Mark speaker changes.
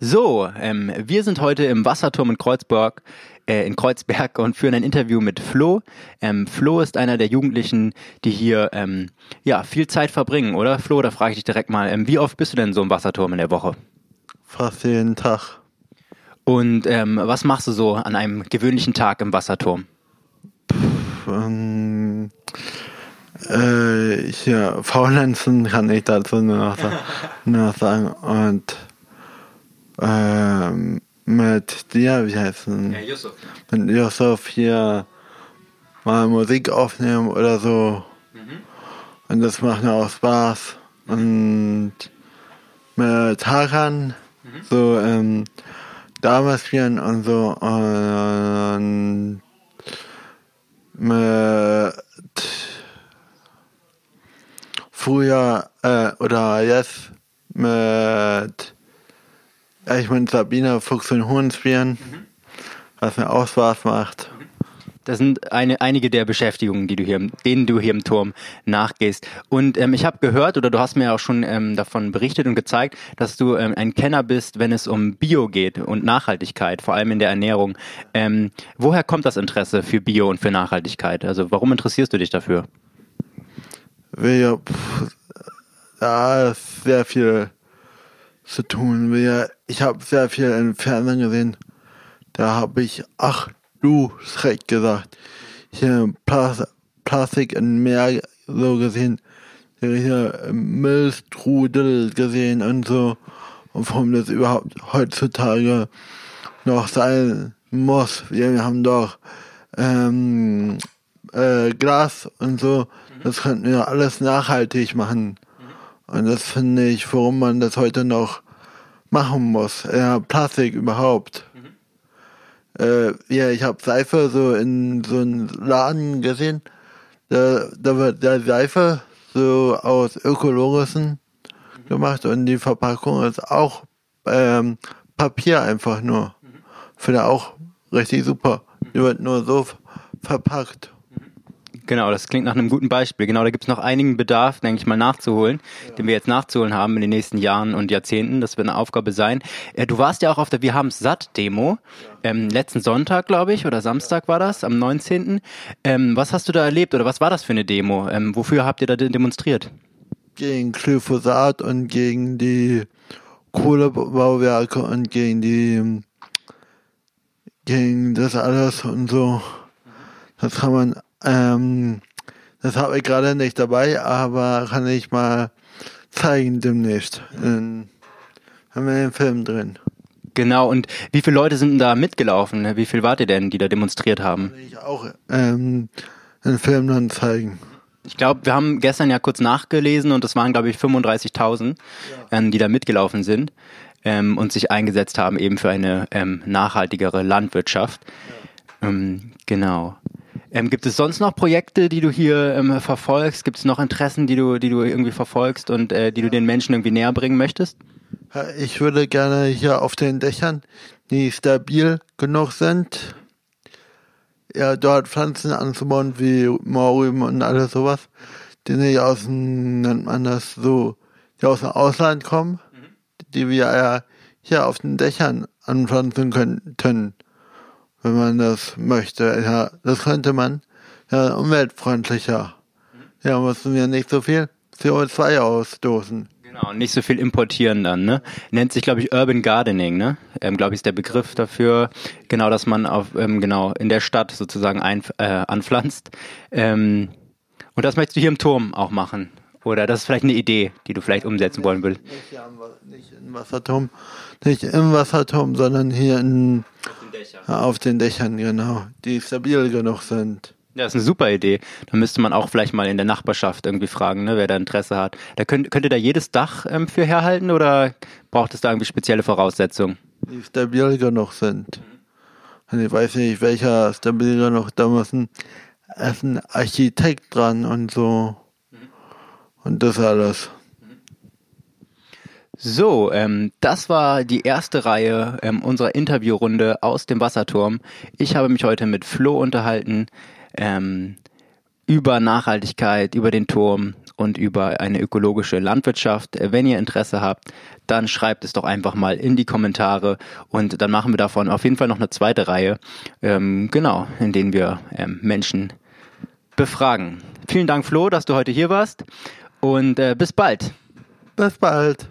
Speaker 1: So, ähm, wir sind heute im Wasserturm in Kreuzberg, äh, in Kreuzberg und führen ein Interview mit Flo. Ähm, Flo ist einer der Jugendlichen, die hier ähm, ja viel Zeit verbringen, oder? Flo, da frage ich dich direkt mal, ähm, wie oft bist du denn so im Wasserturm in der Woche?
Speaker 2: Fast jeden Tag.
Speaker 1: Und ähm, was machst du so an einem gewöhnlichen Tag im Wasserturm?
Speaker 2: Ähm, äh, hier, faulenzen kann ich dazu nur noch, nur noch sagen. Und ähm, mit dir, wie heißt es?
Speaker 1: Ja, Yusuf.
Speaker 2: Mit Yusuf hier mal Musik aufnehmen oder so. Und das macht mir auch Spaß. Und mit Hakan so ähm, Dame spielen und so. Und mit früher äh, oder jetzt mit ich meine Sabine Fuchs und Huhn spielen, was mir auch Spaß macht.
Speaker 1: Das sind eine, einige der Beschäftigungen, die du hier, denen du hier im Turm nachgehst. Und ähm, ich habe gehört, oder du hast mir auch schon ähm, davon berichtet und gezeigt, dass du ähm, ein Kenner bist, wenn es um Bio geht und Nachhaltigkeit, vor allem in der Ernährung. Ähm, woher kommt das Interesse für Bio und für Nachhaltigkeit? Also warum interessierst du dich dafür?
Speaker 2: Wir, pff, da ist sehr viel zu tun. Ich habe sehr viel im Fernsehen gesehen. Da habe ich, ach du Schreck gesagt, hier Plas Plastik im Meer so gesehen, hier Müllstrudel gesehen und so. Und warum das überhaupt heutzutage noch sein muss. Wir haben doch ähm, äh, Glas und so. Das könnten wir alles nachhaltig machen. Und das finde ich, warum man das heute noch machen muss. Ja, Plastik überhaupt. Äh, ja, ich habe Seife so in so einem Laden gesehen. Da, da wird der Seife so aus ökologischen gemacht und die Verpackung ist auch ähm, Papier einfach nur. Finde auch richtig super. Die wird nur so verpackt.
Speaker 1: Genau, das klingt nach einem guten Beispiel. Genau, da gibt es noch einigen Bedarf, denke ich mal, nachzuholen, den wir jetzt nachzuholen haben in den nächsten Jahren und Jahrzehnten. Das wird eine Aufgabe sein. Äh, du warst ja auch auf der Wir haben's satt Demo. Ähm, letzten Sonntag, glaube ich, oder Samstag war das, am 19. Ähm, was hast du da erlebt oder was war das für eine Demo? Ähm, wofür habt ihr da de- demonstriert?
Speaker 2: gegen Glyphosat und gegen die Kohlebauwerke und gegen die gegen das alles und so. Das kann man, ähm, das habe ich gerade nicht dabei, aber kann ich mal zeigen demnächst. In, haben wir den Film drin.
Speaker 1: Genau, und wie viele Leute sind da mitgelaufen? Wie viel wart ihr denn, die da demonstriert haben?
Speaker 2: Kann ich auch ähm, den Film dann zeigen.
Speaker 1: Ich glaube, wir haben gestern ja kurz nachgelesen und es waren, glaube ich, 35.000, ähm, die da mitgelaufen sind ähm, und sich eingesetzt haben eben für eine ähm, nachhaltigere Landwirtschaft. Ähm, genau. Ähm, gibt es sonst noch Projekte, die du hier ähm, verfolgst? Gibt es noch Interessen, die du, die du irgendwie verfolgst und äh, die du den Menschen irgendwie näher bringen möchtest?
Speaker 2: Ich würde gerne hier auf den Dächern, die stabil genug sind, ja, dort Pflanzen anzubauen wie Maurüben und alles sowas, die nicht aus dem, nennt man das so, die aus dem Ausland kommen, die wir ja hier auf den Dächern anpflanzen könnten, wenn man das möchte. Ja, das könnte man, ja, umweltfreundlicher. Ja, müssen wir nicht so viel CO2 ausstoßen.
Speaker 1: Genau, nicht so viel importieren dann, ne? Nennt sich, glaube ich, Urban Gardening, ne? Ähm, glaube ich, ist der Begriff dafür, genau, dass man auf, ähm, genau, in der Stadt sozusagen ein, äh, anpflanzt. Ähm, und das möchtest du hier im Turm auch machen. Oder das ist vielleicht eine Idee, die du vielleicht umsetzen wollen willst.
Speaker 2: Nicht, hier nicht im Wasserturm, nicht im Wasserturm, sondern hier in, auf den Dächern, genau, die stabil genug sind.
Speaker 1: Ja, das ist eine super Idee. Da müsste man auch vielleicht mal in der Nachbarschaft irgendwie fragen, ne, wer da Interesse hat. Da könnt, könnt ihr da jedes Dach ähm, für herhalten oder braucht es da irgendwie spezielle Voraussetzungen?
Speaker 2: Die stabil genug sind. Und ich weiß nicht, welcher stabil genug, da muss ein, ist ein Architekt dran und so. Und das alles.
Speaker 1: So, ähm, das war die erste Reihe ähm, unserer Interviewrunde aus dem Wasserturm. Ich habe mich heute mit Flo unterhalten. Ähm, über Nachhaltigkeit, über den Turm und über eine ökologische Landwirtschaft. Wenn ihr Interesse habt, dann schreibt es doch einfach mal in die Kommentare und dann machen wir davon auf jeden Fall noch eine zweite Reihe, ähm, genau, in denen wir ähm, Menschen befragen. Vielen Dank, Flo, dass du heute hier warst und äh, bis bald.
Speaker 2: Bis bald.